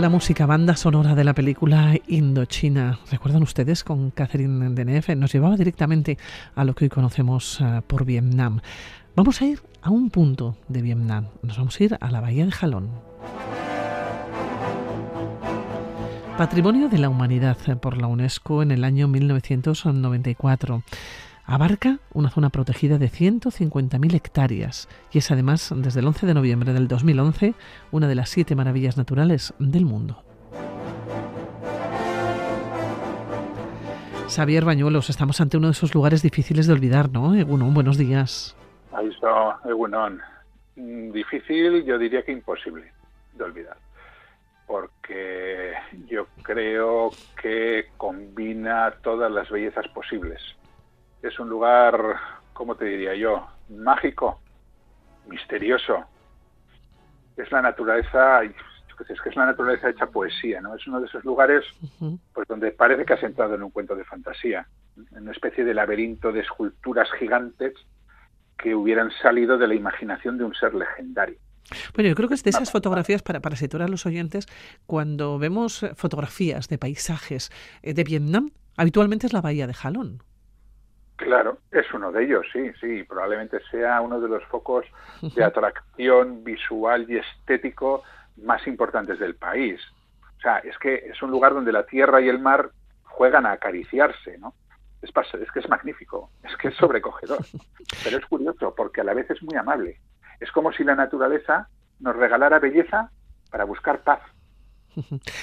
la música banda sonora de la película Indochina. ¿Recuerdan ustedes con Catherine Deneuve? Nos llevaba directamente a lo que hoy conocemos eh, por Vietnam. Vamos a ir a un punto de Vietnam. Nos vamos a ir a la bahía de Jalón. Patrimonio de la Humanidad por la UNESCO en el año 1994. Abarca una zona protegida de 150.000 hectáreas y es además, desde el 11 de noviembre del 2011, una de las siete maravillas naturales del mundo. Xavier Bañuelos, estamos ante uno de esos lugares difíciles de olvidar, ¿no? Egunon, buenos días. Ahí está, Egunon. Mm, difícil, yo diría que imposible de olvidar, porque yo creo que combina todas las bellezas posibles es un lugar, ¿cómo te diría yo? Mágico, misterioso. Es la naturaleza, es que es la naturaleza hecha poesía, ¿no? Es uno de esos lugares pues donde parece que has entrado en un cuento de fantasía, en una especie de laberinto de esculturas gigantes que hubieran salido de la imaginación de un ser legendario. Bueno, yo creo que es de esas fotografías, para, para situar a los oyentes, cuando vemos fotografías de paisajes eh, de Vietnam, habitualmente es la bahía de Jalón. Claro, es uno de ellos, sí, sí, probablemente sea uno de los focos de atracción visual y estético más importantes del país. O sea, es que es un lugar donde la tierra y el mar juegan a acariciarse, ¿no? Es, es que es magnífico, es que es sobrecogedor, pero es curioso porque a la vez es muy amable. Es como si la naturaleza nos regalara belleza para buscar paz.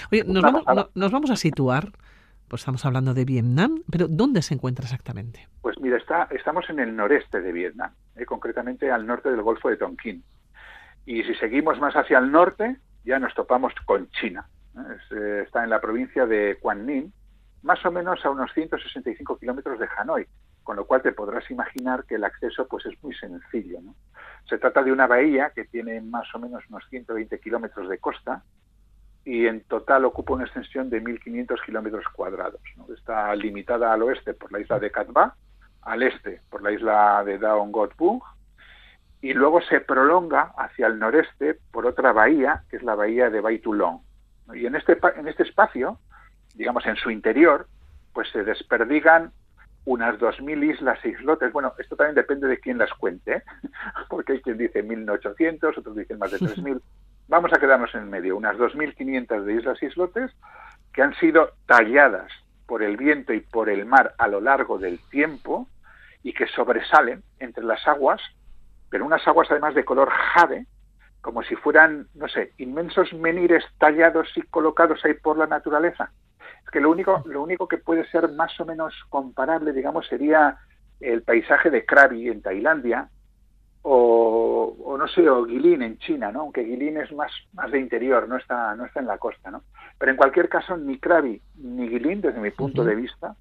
Oye, nos vamos, nos vamos a situar pues estamos hablando de Vietnam, pero ¿dónde se encuentra exactamente? Pues mira, está, estamos en el noreste de Vietnam, eh, concretamente al norte del Golfo de Tonkin. Y si seguimos más hacia el norte, ya nos topamos con China. Eh, está en la provincia de Quang Ninh, más o menos a unos 165 kilómetros de Hanoi, con lo cual te podrás imaginar que el acceso pues es muy sencillo. Se trata de una bahía que tiene más o menos unos 120 kilómetros de costa, y en total ocupa una extensión de 1.500 kilómetros cuadrados. Está limitada al oeste por la isla de Katba, al este por la isla de Daon Bung, y luego se prolonga hacia el noreste por otra bahía, que es la bahía de Baitulong. Y en este, en este espacio, digamos en su interior, pues se desperdigan unas 2.000 islas e islotes. Bueno, esto también depende de quién las cuente, porque hay quien dice 1.800, otros dicen más de 3.000. vamos a quedarnos en medio, unas 2.500 de islas islotes que han sido talladas por el viento y por el mar a lo largo del tiempo y que sobresalen entre las aguas, pero unas aguas además de color jade, como si fueran, no sé, inmensos menires tallados y colocados ahí por la naturaleza. Es que lo único, lo único que puede ser más o menos comparable, digamos, sería el paisaje de Krabi en Tailandia, o, no sé, o Guilin en China, ¿no? Aunque Guilin es más, más de interior, no está, no está en la costa, ¿no? Pero en cualquier caso, ni Krabi ni Guilin, desde mi punto de vista,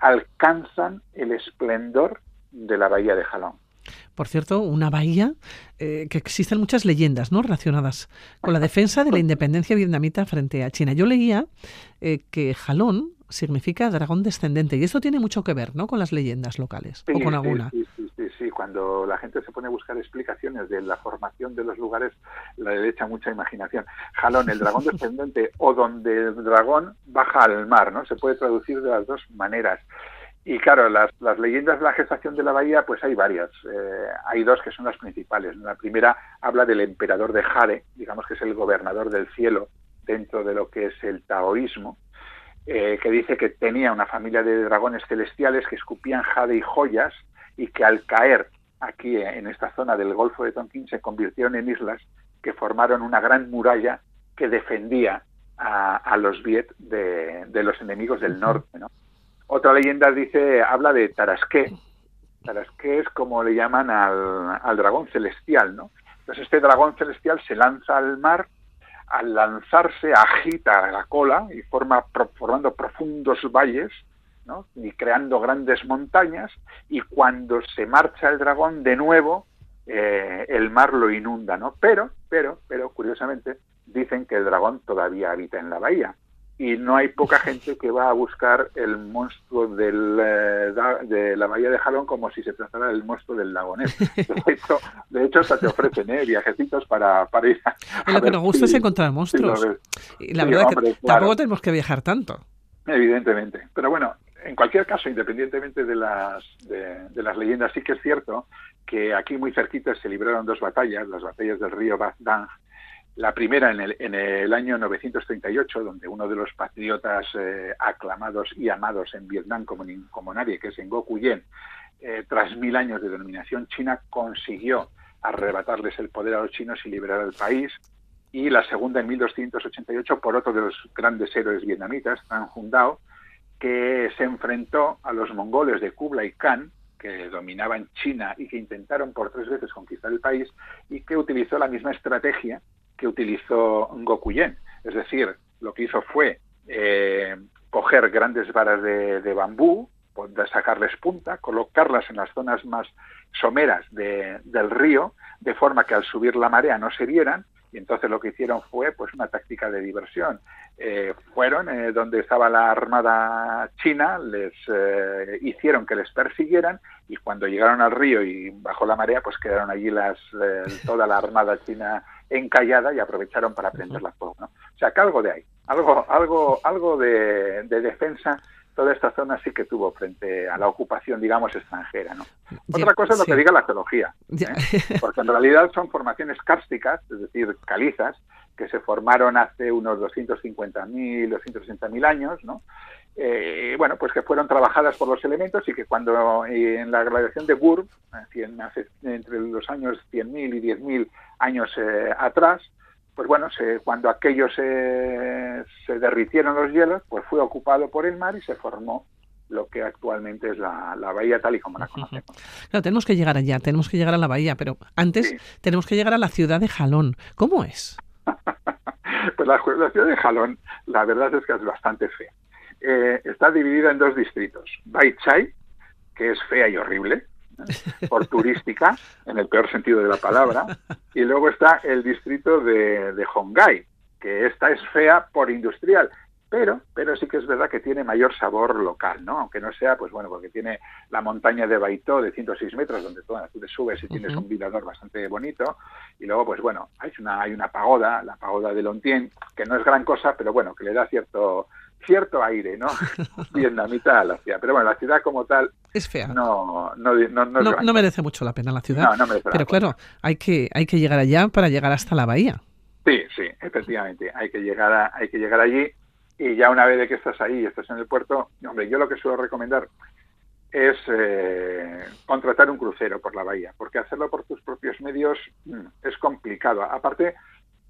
alcanzan el esplendor de la bahía de Jalón. Por cierto, una bahía eh, que existen muchas leyendas ¿no? relacionadas con la defensa de la independencia vietnamita frente a China. Yo leía eh, que Jalón significa dragón descendente y esto tiene mucho que ver ¿no? con las leyendas locales o con alguna. Sí, sí, sí, cuando la gente se pone a buscar explicaciones de la formación de los lugares, le echa mucha imaginación. Jalón, el dragón descendente o donde el dragón baja al mar, ¿no? Se puede traducir de las dos maneras. Y claro, las, las leyendas de la gestación de la bahía, pues hay varias. Eh, hay dos que son las principales. La primera habla del emperador de Jade, digamos que es el gobernador del cielo dentro de lo que es el taoísmo, eh, que dice que tenía una familia de dragones celestiales que escupían jade y joyas y que al caer aquí en esta zona del Golfo de Tonkin se convirtieron en islas que formaron una gran muralla que defendía a, los Viet de, los enemigos del norte. Otra leyenda dice, habla de Tarasqué. Tarasqué es como le llaman al, al dragón celestial, ¿no? Entonces este dragón celestial se lanza al mar al lanzarse agita la cola y forma formando profundos valles y creando grandes montañas y cuando se marcha el dragón de nuevo eh, el mar lo inunda no pero pero pero curiosamente dicen que el dragón todavía habita en la bahía y no hay poca gente que va a buscar el monstruo del, eh, de la bahía de Jalón como si se tratara del monstruo del lago Ness. De hecho, de hecho hasta te ofrecen ¿eh? viajecitos para, para ir a, Lo que nos gusta es encontrar monstruos. y la verdad es que tampoco tenemos que viajar tanto. Evidentemente. Pero bueno, en cualquier caso, independientemente de las, de, las leyendas, sí que es cierto que aquí muy cerquita se libraron dos batallas, las batallas del río Bac Dang, la primera en el, en el año 938, donde uno de los patriotas eh, aclamados y amados en Vietnam como, nadie, que es Ngoc Yen, eh, tras mil años de dominación china, consiguió arrebatarles el poder a los chinos y liberar el país. Y la segunda en 1288 por otro de los grandes héroes vietnamitas, Tan Hun Dao, que se enfrentó a los mongoles de Kublai Khan, que dominaban China y que intentaron por tres veces conquistar el país, y que utilizó la misma estrategia que utilizó Gokuyen. Es decir, lo que hizo fue eh, coger grandes varas de, bambú, de sacarles punta, colocarlas en las zonas más someras del río, de forma que al subir la marea no se vieran, y entonces lo que hicieron fue pues una táctica de diversión. Eh, fueron eh, donde estaba la armada china, les hicieron que les persiguieran y cuando llegaron al río y bajó la marea, pues quedaron allí las toda la armada china encallada y aprovecharon para prenderla fuego. ¿no? O sea, que algo de ahí, algo, algo, algo de, defensa toda esta zona sí que tuvo frente a la ocupación, digamos, extranjera. ¿no? Otra cosa es lo que diga la geología, ¿eh? porque en realidad son formaciones kársticas, es decir, calizas, que se formaron hace unos 250.000, 260.000 años, ¿no? Eh, bueno, pues que fueron trabajadas por los elementos y que cuando eh, en la radiación de Burr, entre los años 100.000 y 10.000 años eh, atrás, pues bueno, se, cuando aquellos se, se derritieron los hielos, pues fue ocupado por el mar y se formó lo que actualmente es la, bahía tal y como la conocemos. Claro, tenemos que llegar allá, tenemos que llegar a la bahía, pero antes tenemos que llegar a la ciudad de Jalón. ¿Cómo es? pues la, la, ciudad de Jalón, la verdad es que es bastante fea. Eh, está dividida en dos distritos. Baichai, que es fea y horrible, por turística, en el peor sentido de la palabra, y luego está el distrito de, de Hongai, que esta es fea por industrial, pero, pero sí que es verdad que tiene mayor sabor local, ¿no? Aunque no sea, pues bueno, porque tiene la montaña de Baito de 106 metros, donde tú, te subes y tienes un mirador bastante bonito, y luego, pues bueno, hay una, hay una pagoda, la pagoda de Lontien, que no es gran cosa, pero bueno, que le da cierto cierto aire, ¿no? Vietnamita a la ciudad. Pero bueno, la ciudad como tal... Es fea. No, no, no, no, merece mucho la pena la ciudad. No, no merece Pero claro, hay que, hay que llegar allá para llegar hasta la bahía. Sí, sí, efectivamente. Hay que llegar, a, hay que llegar allí y ya una vez de que estás ahí y estás en el puerto, hombre, yo lo que suelo recomendar es eh, contratar un crucero por la bahía, porque hacerlo por tus propios medios mm, es complicado. Aparte,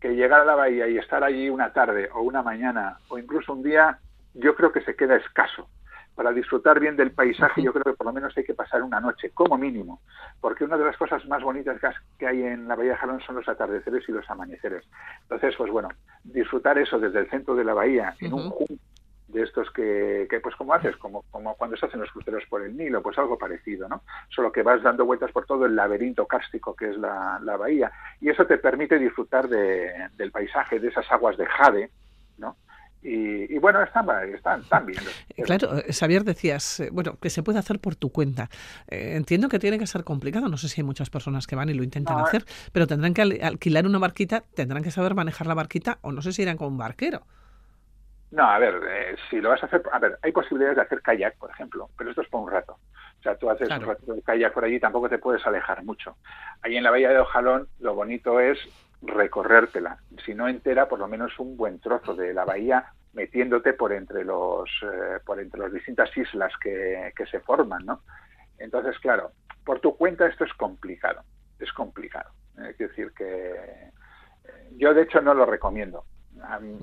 que llegar a la bahía y estar allí una tarde o una mañana o incluso un día, yo creo que se queda escaso. Para disfrutar bien del paisaje, yo creo que por lo menos hay que pasar una noche, como mínimo, porque una de las cosas más bonitas que hay en la Bahía de Jalón son los atardeceres y los amaneceres. Entonces, pues bueno, disfrutar eso desde el centro de la bahía, en un de estos que, que, pues como haces, como, como cuando se hacen los cruceros por el Nilo, pues algo parecido, ¿no? Solo que vas dando vueltas por todo el laberinto kárstico que es la, la bahía y eso te permite disfrutar de, del paisaje, de esas aguas de jade, ¿no? Y, bueno, están, están, están bien. Claro, eh, Xavier, decías, eh, bueno, que se puede hacer por tu cuenta. Eh, entiendo que tiene que ser complicado, no sé si hay muchas personas que van y lo intentan hacer, pero tendrán que alquilar una barquita, tendrán que saber manejar la barquita o no sé si irán con un barquero. No, a ver, eh, si lo vas a hacer, a ver, hay posibilidades de hacer kayak, por ejemplo, pero esto es por un rato. O sea, tú haces un rato de kayak por allí, tampoco te puedes alejar mucho. Ahí en la bahía de Ojalón, lo bonito es recorrértela, si no entera, por lo menos un buen trozo de la bahía metiéndote por entre los eh, por entre las distintas islas que, que se forman, ¿no? Entonces, claro, por tu cuenta esto es complicado, es complicado. Es decir que eh, yo de hecho no lo recomiendo. A mí,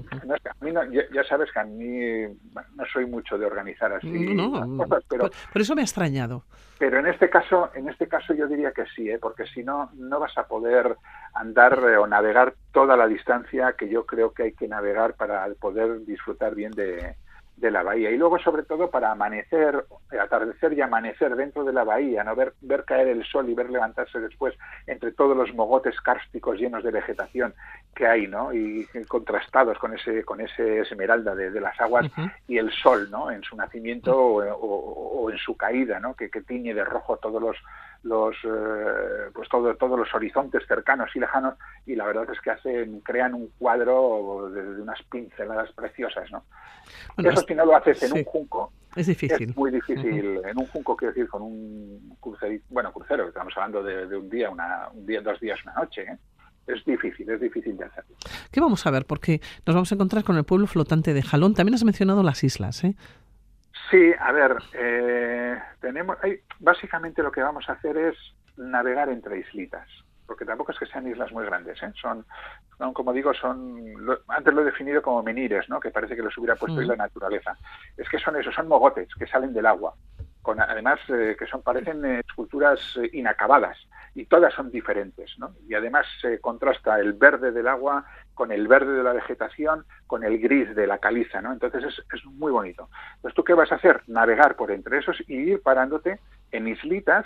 ya, sabes que a mí no soy mucho de organizar así cosas, pero por, eso me ha extrañado. Pero en este caso, en este caso yo diría que sí, ¿eh? porque si no no vas a poder andar eh, o navegar toda la distancia que yo creo que hay que navegar para poder disfrutar bien de, de la bahía. Y luego, sobre todo, para amanecer, atardecer y amanecer dentro de la bahía, no ver, ver caer el sol y ver levantarse después entre todos los mogotes cársticos llenos de vegetación que hay, ¿no? Y contrastados con ese, con ese esmeralda de, las aguas y el sol, ¿no? En su nacimiento o, en su caída, ¿no? Que, que tiñe de rojo todos los los eh, pues todo, todos los horizontes cercanos y lejanos y la verdad es que hacen crean un cuadro de, unas pinceladas preciosas no eso si no lo haces en un junco es difícil es muy difícil en un junco quiero decir con un crucero bueno crucero estamos hablando de, un día una un día dos días una noche ¿eh? es difícil, es difícil de hacerlo. ¿Qué vamos a ver? Porque nos vamos a encontrar con el pueblo flotante de Jalón. También has mencionado las islas, ¿eh? Sí, a ver, eh, tenemos, básicamente lo que vamos a hacer es navegar entre islitas, porque tampoco es que sean islas muy grandes, ¿eh? son, como digo, son, antes lo he definido como menires, ¿no? que parece que los hubiera puesto en la naturaleza. Es que son eso, son mogotes que salen del agua, con además eh, que son parecen esculturas inacabadas y todas son diferentes, ¿no? Y además se contrasta el verde del agua con el verde de la vegetación, con el gris de la caliza, ¿no? Entonces es, es muy bonito. Entonces, ¿tú qué vas a hacer? Navegar por entre esos y ir parándote en islitas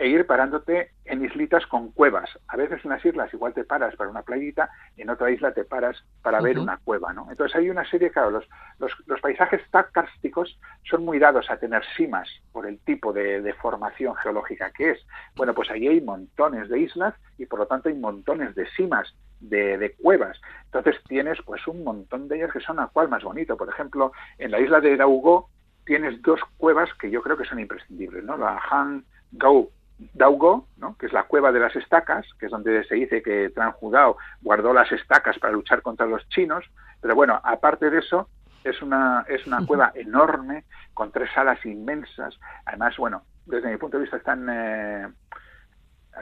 e ir parándote en islitas con cuevas. A veces en las islas igual te paras para una playita, en otra isla te paras para ver una cueva, ¿no? Entonces hay una serie, claro, los, los, los paisajes cársticos son muy dados a tener simas por el tipo de, de, formación geológica que es. Bueno, pues ahí hay montones de islas y por lo tanto hay montones de simas de, de, cuevas. Entonces tienes pues un montón de ellas que son a cual más bonito. Por ejemplo, en la isla de Daugo tienes dos cuevas que yo creo que son imprescindibles, ¿no? La Han Gao Daugo, ¿no? que es la cueva de las estacas, que es donde se dice que Tranjudao guardó las estacas para luchar contra los chinos, pero bueno, aparte de eso, es una, es una cueva enorme, con tres salas inmensas, además, bueno, desde mi punto de vista están... Eh,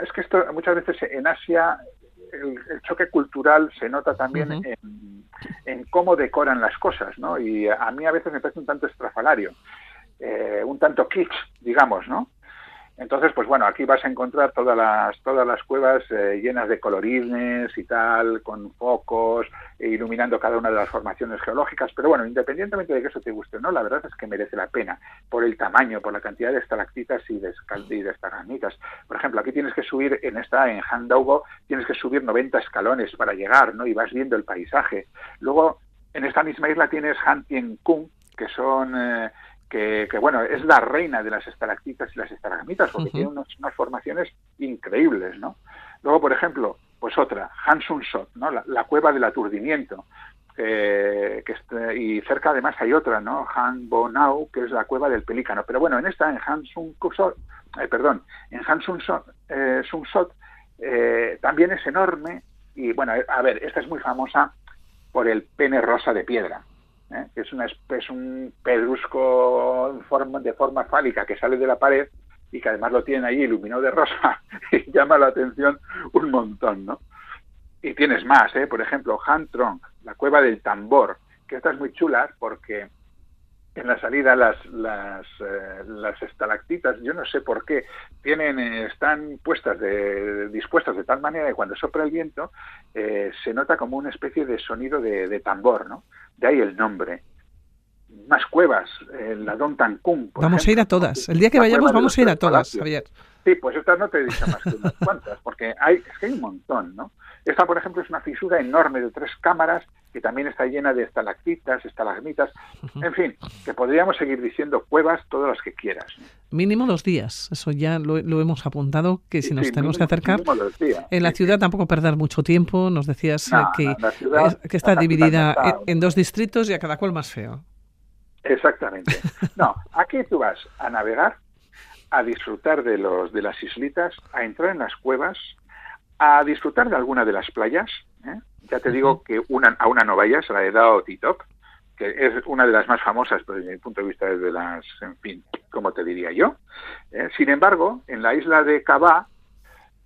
es que esto muchas veces en Asia el, choque cultural se nota también en, en, cómo decoran las cosas, ¿no? Y a mí a veces me parece un tanto estrafalario, eh, un tanto kitsch, digamos, ¿no? Entonces, pues bueno, aquí vas a encontrar todas las, todas las cuevas eh, llenas de colorines y tal, con focos, e iluminando cada una de las formaciones geológicas. Pero bueno, independientemente de que eso te guste o no, la verdad es que merece la pena por el tamaño, por la cantidad de estalactitas y de, y de Por ejemplo, aquí tienes que subir, en esta, en Handaugo, tienes que subir 90 escalones para llegar, ¿no? Y vas viendo el paisaje. Luego, en esta misma isla tienes Han Tien Kung, que son... Eh, que, bueno, es la reina de las estalactitas y las estalagmitas, porque tiene unas, formaciones increíbles, ¿no? Luego, por ejemplo, pues otra, Hansun Sot, ¿no? La, cueva del aturdimiento, eh, que y cerca además hay otra, ¿no? Han Bonau, que es la cueva del pelícano. Pero bueno, en esta, en Hansun eh, perdón, en Hansun eh, eh, también es enorme y bueno, a ver, esta es muy famosa por el pene rosa de piedra. ¿Eh? es, una, es un pedrusco de forma fálica que sale de la pared y que además lo tienen ahí iluminado de rosa y llama la atención un montón, ¿no? Y tienes más, ¿eh? Por ejemplo, Han Trong, la cueva del tambor, que esta es muy chula porque en la salida las las, eh, las estalactitas, yo no sé por qué, tienen están puestas de, dispuestas de tal manera que cuando sopla el viento eh, se nota como una especie de sonido de, de tambor, ¿no? De ahí el nombre. Más cuevas, la Don Tancún. Vamos a ir a todas. El día que vayamos vamos a ir a todas, Javier. Sí, pues estas no te he dicho más que unas cuantas, porque hay, es que hay un montón, ¿no? Esta, por ejemplo, es una fisura enorme de tres cámaras que también está llena de estalactitas, estalagmitas, en fin, que podríamos seguir diciendo cuevas todas las que quieras. Mínimo dos días, eso ya lo, hemos apuntado, que si nos tenemos que acercar. En la ciudad tampoco perder mucho tiempo, nos decías eh, que, que está dividida en, dos distritos y a cada cual más feo. Exactamente. No, aquí tú vas a navegar, a disfrutar de, los, de las islitas, a entrar en las cuevas, a disfrutar de alguna de las playas. ¿eh? Ya te digo que una, a una no vayas, la de Dao Titop, que es una de las más famosas desde mi punto de vista desde las, en fin, como te diría yo. ¿eh? Sin embargo, en la isla de Cabá,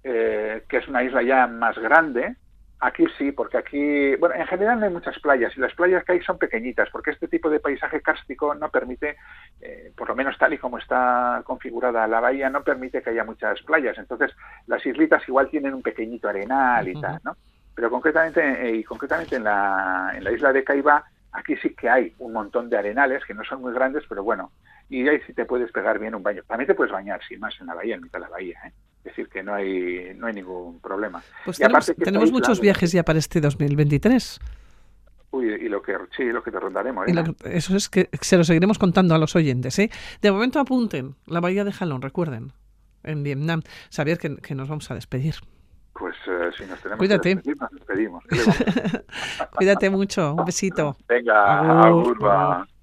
eh, que es una isla ya más grande, Aquí sí, porque aquí, bueno, en general no hay muchas playas y las playas que hay son pequeñitas, porque este tipo de paisaje kárstico no permite, eh, por lo menos tal y como está configurada la bahía, no permite que haya muchas playas. Entonces, las islitas igual tienen un pequeñito arenal y tal, ¿no? Pero concretamente, eh, y concretamente en la, en la isla de Caibá, Aquí sí que hay un montón de arenales que no son muy grandes, pero bueno, y ahí sí te puedes pegar bien un baño. También te puedes bañar, sin más, en la bahía, en mitad de la bahía. ¿eh? Es decir, que no hay, no hay ningún problema. Pues tenemos, tenemos muchos viajes ya para este 2023. Uy, y lo que, sí, lo que te rondaremos. eso es que se lo seguiremos contando a los oyentes. ¿eh? De momento apunten la bahía de Jalón, recuerden, en Vietnam. Saber que, que nos vamos a despedir. Pues eh, si nos tenemos Cuídate. que despedir, nos despedimos. Cuídate mucho. Un besito. Venga, agur,